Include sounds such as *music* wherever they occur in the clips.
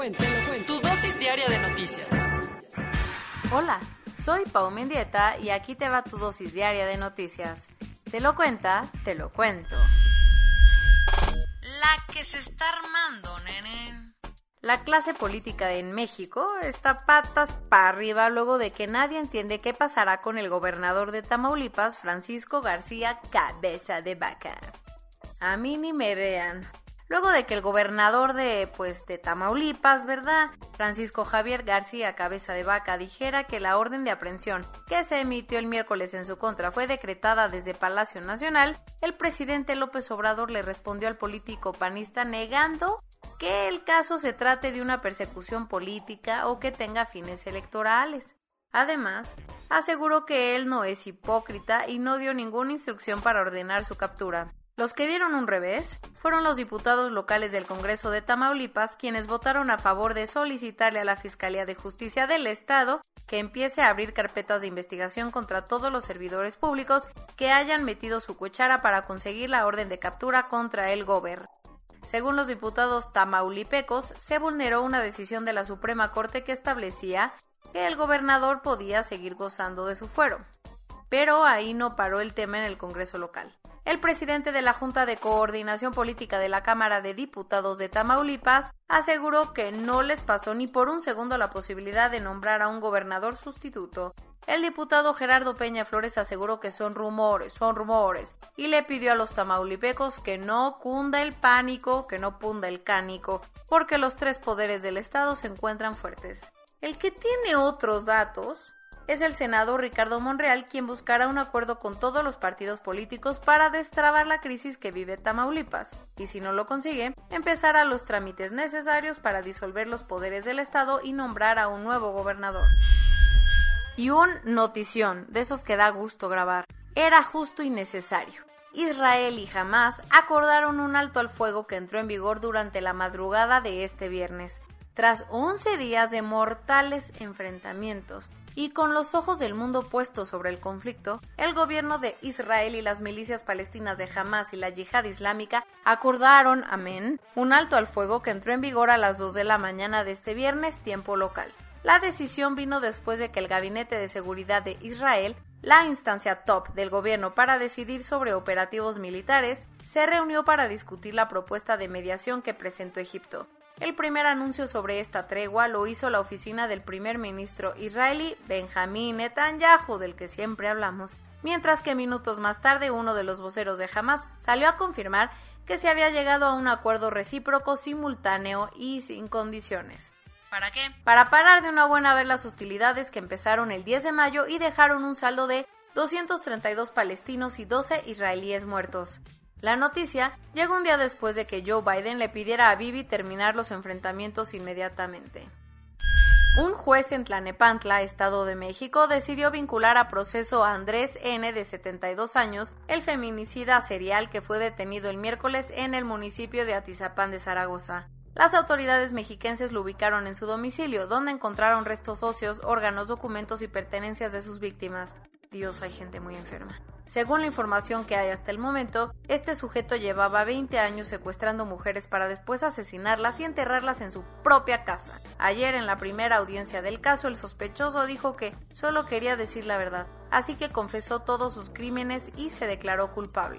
cuento. Tu dosis diaria de noticias. Hola, soy Pau Mendieta y aquí te va tu dosis diaria de noticias. Te lo cuenta, te lo cuento. La que se está armando, nene. La clase política en México está patas para arriba luego de que nadie entiende qué pasará con el gobernador de Tamaulipas, Francisco García Cabeza de Vaca. A mí ni me vean. Luego de que el gobernador de, pues, de Tamaulipas, ¿verdad? Francisco Javier García Cabeza de Vaca dijera que la orden de aprehensión que se emitió el miércoles en su contra fue decretada desde Palacio Nacional, el presidente López Obrador le respondió al político panista negando que el caso se trate de una persecución política o que tenga fines electorales. Además, aseguró que él no es hipócrita y no dio ninguna instrucción para ordenar su captura. Los que dieron un revés fueron los diputados locales del Congreso de Tamaulipas, quienes votaron a favor de solicitarle a la Fiscalía de Justicia del Estado que empiece a abrir carpetas de investigación contra todos los servidores públicos que hayan metido su cuchara para conseguir la orden de captura contra el gobierno. Según los diputados tamaulipecos, se vulneró una decisión de la Suprema Corte que establecía que el gobernador podía seguir gozando de su fuero. Pero ahí no paró el tema en el Congreso local. El presidente de la Junta de Coordinación Política de la Cámara de Diputados de Tamaulipas aseguró que no les pasó ni por un segundo la posibilidad de nombrar a un gobernador sustituto. El diputado Gerardo Peña Flores aseguró que son rumores, son rumores, y le pidió a los tamaulipecos que no cunda el pánico, que no punda el cánico, porque los tres poderes del Estado se encuentran fuertes. El que tiene otros datos es el senador Ricardo Monreal quien buscará un acuerdo con todos los partidos políticos para destrabar la crisis que vive Tamaulipas, y si no lo consigue, empezará los trámites necesarios para disolver los poderes del Estado y nombrar a un nuevo gobernador. Y un notición, de esos que da gusto grabar, era justo y necesario. Israel y Hamas acordaron un alto al fuego que entró en vigor durante la madrugada de este viernes. Tras 11 días de mortales enfrentamientos, y con los ojos del mundo puestos sobre el conflicto, el gobierno de Israel y las milicias palestinas de Hamas y la yihad islámica acordaron, amén, un alto al fuego que entró en vigor a las 2 de la mañana de este viernes, tiempo local. La decisión vino después de que el Gabinete de Seguridad de Israel, la instancia top del gobierno para decidir sobre operativos militares, se reunió para discutir la propuesta de mediación que presentó Egipto. El primer anuncio sobre esta tregua lo hizo la oficina del primer ministro israelí Benjamín Netanyahu, del que siempre hablamos, mientras que minutos más tarde uno de los voceros de Hamas salió a confirmar que se había llegado a un acuerdo recíproco simultáneo y sin condiciones. ¿Para qué? Para parar de una buena vez las hostilidades que empezaron el 10 de mayo y dejaron un saldo de 232 palestinos y 12 israelíes muertos. La noticia llega un día después de que Joe Biden le pidiera a Bibi terminar los enfrentamientos inmediatamente. Un juez en Tlanepantla, Estado de México, decidió vincular a proceso a Andrés N. de 72 años, el feminicida serial que fue detenido el miércoles en el municipio de Atizapán de Zaragoza. Las autoridades mexiquenses lo ubicaron en su domicilio, donde encontraron restos óseos, órganos, documentos y pertenencias de sus víctimas. Dios, hay gente muy enferma. Según la información que hay hasta el momento, este sujeto llevaba 20 años secuestrando mujeres para después asesinarlas y enterrarlas en su propia casa. Ayer, en la primera audiencia del caso, el sospechoso dijo que solo quería decir la verdad, así que confesó todos sus crímenes y se declaró culpable.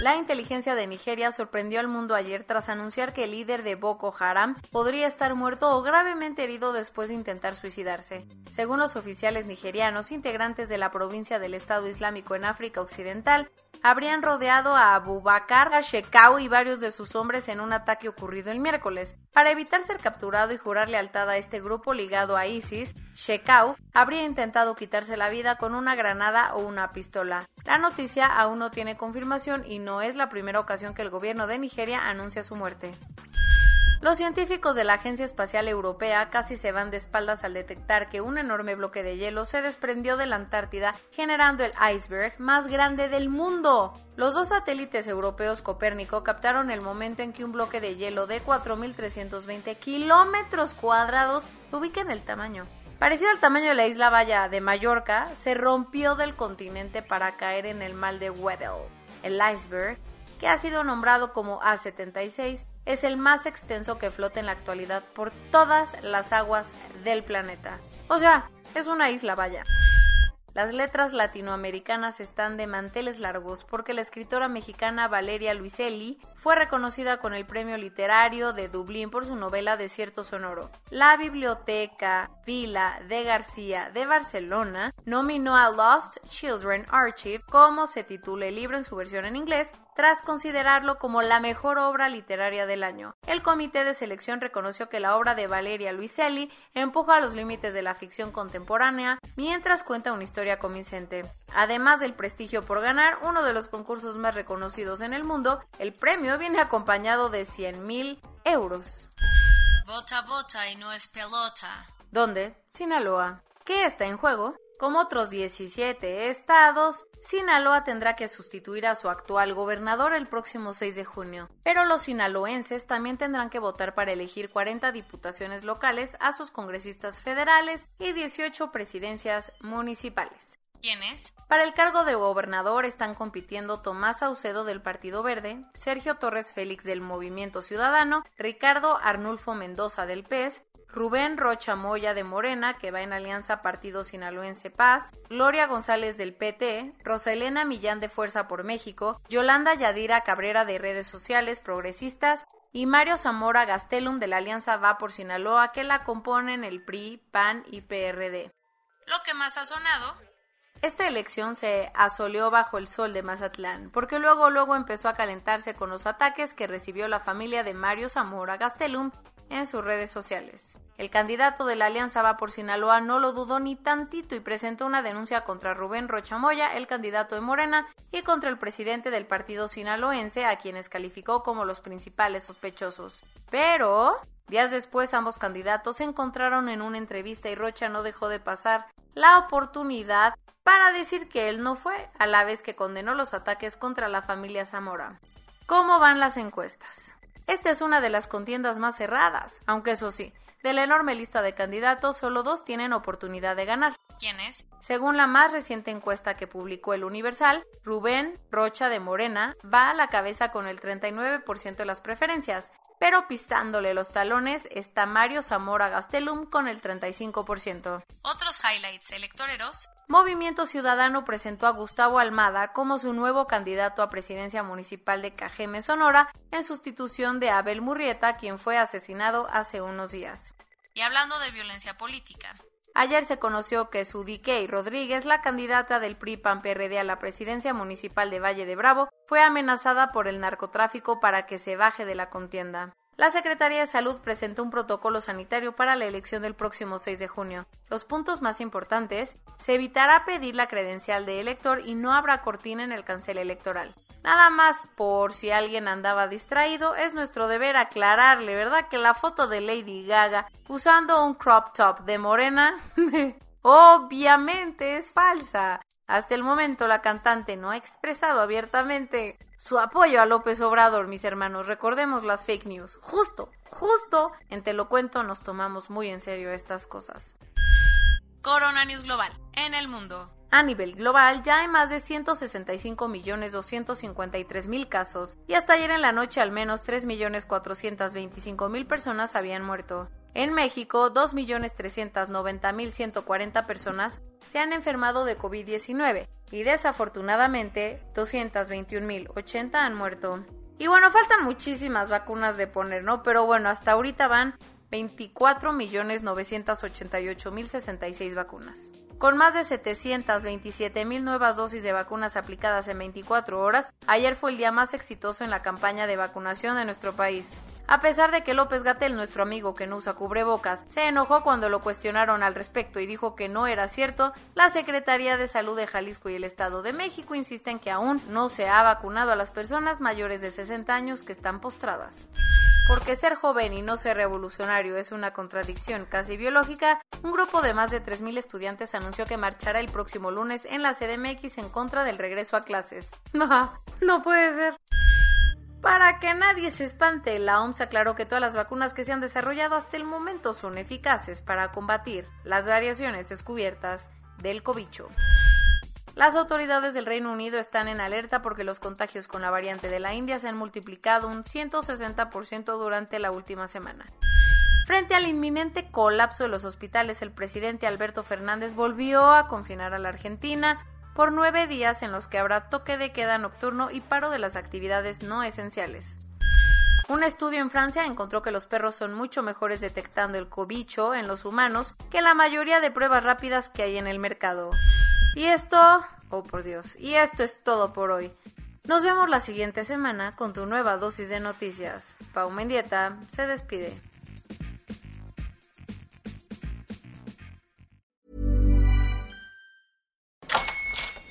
La inteligencia de Nigeria sorprendió al mundo ayer tras anunciar que el líder de Boko Haram podría estar muerto o gravemente herido después de intentar suicidarse. Según los oficiales nigerianos integrantes de la provincia del Estado Islámico en África Occidental, habrían rodeado a Abu Bakr al-Shekau y varios de sus hombres en un ataque ocurrido el miércoles. Para evitar ser capturado y jurar lealtad a este grupo ligado a ISIS, Shekau habría intentado quitarse la vida con una granada o una pistola. La noticia aún no tiene confirmación y no es la primera ocasión que el gobierno de Nigeria anuncia su muerte. Los científicos de la Agencia Espacial Europea casi se van de espaldas al detectar que un enorme bloque de hielo se desprendió de la Antártida, generando el iceberg más grande del mundo. Los dos satélites europeos Copérnico captaron el momento en que un bloque de hielo de 4.320 kilómetros cuadrados ubica en el tamaño. Parecido al tamaño de la isla Valla de Mallorca, se rompió del continente para caer en el mar de Weddell. El iceberg, que ha sido nombrado como A76, es el más extenso que flota en la actualidad por todas las aguas del planeta. O sea, es una isla vaya. Las letras latinoamericanas están de manteles largos porque la escritora mexicana Valeria Luiselli fue reconocida con el Premio Literario de Dublín por su novela Desierto Sonoro. La Biblioteca Vila de García de Barcelona nominó a Lost Children Archive, como se titula el libro en su versión en inglés, tras considerarlo como la mejor obra literaria del año. El comité de selección reconoció que la obra de Valeria Luiselli empuja los límites de la ficción contemporánea mientras cuenta una historia convincente. Además del prestigio por ganar uno de los concursos más reconocidos en el mundo, el premio viene acompañado de 100 mil euros. Vota, vota y no es pelota. ¿Dónde? Sinaloa. ¿Qué está en juego? Como otros 17 estados, Sinaloa tendrá que sustituir a su actual gobernador el próximo 6 de junio. Pero los sinaloenses también tendrán que votar para elegir 40 diputaciones locales a sus congresistas federales y 18 presidencias municipales. ¿Quiénes? Para el cargo de gobernador están compitiendo Tomás Saucedo del Partido Verde, Sergio Torres Félix del Movimiento Ciudadano, Ricardo Arnulfo Mendoza del PES, Rubén Rocha Moya de Morena, que va en alianza Partido Sinaloense Paz, Gloria González del PT, Rosalena Millán de Fuerza por México, Yolanda Yadira Cabrera de Redes Sociales Progresistas y Mario Zamora Gastelum de la Alianza Va por Sinaloa, que la componen el PRI, PAN y PRD. Lo que más ha sonado esta elección se asoleó bajo el sol de Mazatlán, porque luego luego empezó a calentarse con los ataques que recibió la familia de Mario Zamora Gastelum en sus redes sociales. El candidato de la Alianza Va por Sinaloa no lo dudó ni tantito y presentó una denuncia contra Rubén Rochamoya, el candidato de Morena, y contra el presidente del partido sinaloense, a quienes calificó como los principales sospechosos. Pero, días después, ambos candidatos se encontraron en una entrevista y Rocha no dejó de pasar la oportunidad para decir que él no fue, a la vez que condenó los ataques contra la familia Zamora. ¿Cómo van las encuestas? Esta es una de las contiendas más cerradas, aunque eso sí, de la enorme lista de candidatos, solo dos tienen oportunidad de ganar. ¿Quiénes? Según la más reciente encuesta que publicó el Universal, Rubén Rocha de Morena va a la cabeza con el 39% de las preferencias, pero pisándole los talones está Mario Zamora Gastelum con el 35%. Otros highlights electoreros. Movimiento Ciudadano presentó a Gustavo Almada como su nuevo candidato a presidencia municipal de Cajeme, Sonora, en sustitución de Abel Murrieta, quien fue asesinado hace unos días. Y hablando de violencia política, Ayer se conoció que Sudiquei Rodríguez, la candidata del PRI PAN PRD a la presidencia municipal de Valle de Bravo, fue amenazada por el narcotráfico para que se baje de la contienda. La Secretaría de Salud presentó un protocolo sanitario para la elección del próximo 6 de junio. Los puntos más importantes, se evitará pedir la credencial de elector y no habrá cortina en el cancel electoral. Nada más por si alguien andaba distraído, es nuestro deber aclararle, ¿verdad? Que la foto de Lady Gaga usando un crop top de morena *laughs* obviamente es falsa. Hasta el momento la cantante no ha expresado abiertamente su apoyo a López Obrador, mis hermanos. Recordemos las fake news. Justo, justo en Te lo cuento nos tomamos muy en serio estas cosas. Corona News Global. En el mundo. A nivel global ya hay más de 165.253.000 casos y hasta ayer en la noche al menos 3.425.000 personas habían muerto. En México, 2.390.140 personas se han enfermado de COVID-19 y desafortunadamente 221.080 han muerto. Y bueno, faltan muchísimas vacunas de poner, ¿no? Pero bueno, hasta ahorita van 24.988.066 vacunas. Con más de 727.000 nuevas dosis de vacunas aplicadas en 24 horas, ayer fue el día más exitoso en la campaña de vacunación de nuestro país. A pesar de que López Gatel, nuestro amigo que no usa cubrebocas, se enojó cuando lo cuestionaron al respecto y dijo que no era cierto, la Secretaría de Salud de Jalisco y el Estado de México insisten que aún no se ha vacunado a las personas mayores de 60 años que están postradas. Porque ser joven y no ser revolucionario es una contradicción casi biológica, un grupo de más de 3.000 estudiantes anunció que marchará el próximo lunes en la CDMX en contra del regreso a clases. *laughs* No, no puede ser. Para que nadie se espante, la OMS aclaró que todas las vacunas que se han desarrollado hasta el momento son eficaces para combatir las variaciones descubiertas del cobicho. Las autoridades del Reino Unido están en alerta porque los contagios con la variante de la India se han multiplicado un 160% durante la última semana. Frente al inminente colapso de los hospitales, el presidente Alberto Fernández volvió a confinar a la Argentina por nueve días en los que habrá toque de queda nocturno y paro de las actividades no esenciales. Un estudio en Francia encontró que los perros son mucho mejores detectando el cobicho en los humanos que la mayoría de pruebas rápidas que hay en el mercado. Y esto, oh por Dios, y esto es todo por hoy. Nos vemos la siguiente semana con tu nueva dosis de noticias. Pau Mendieta se despide.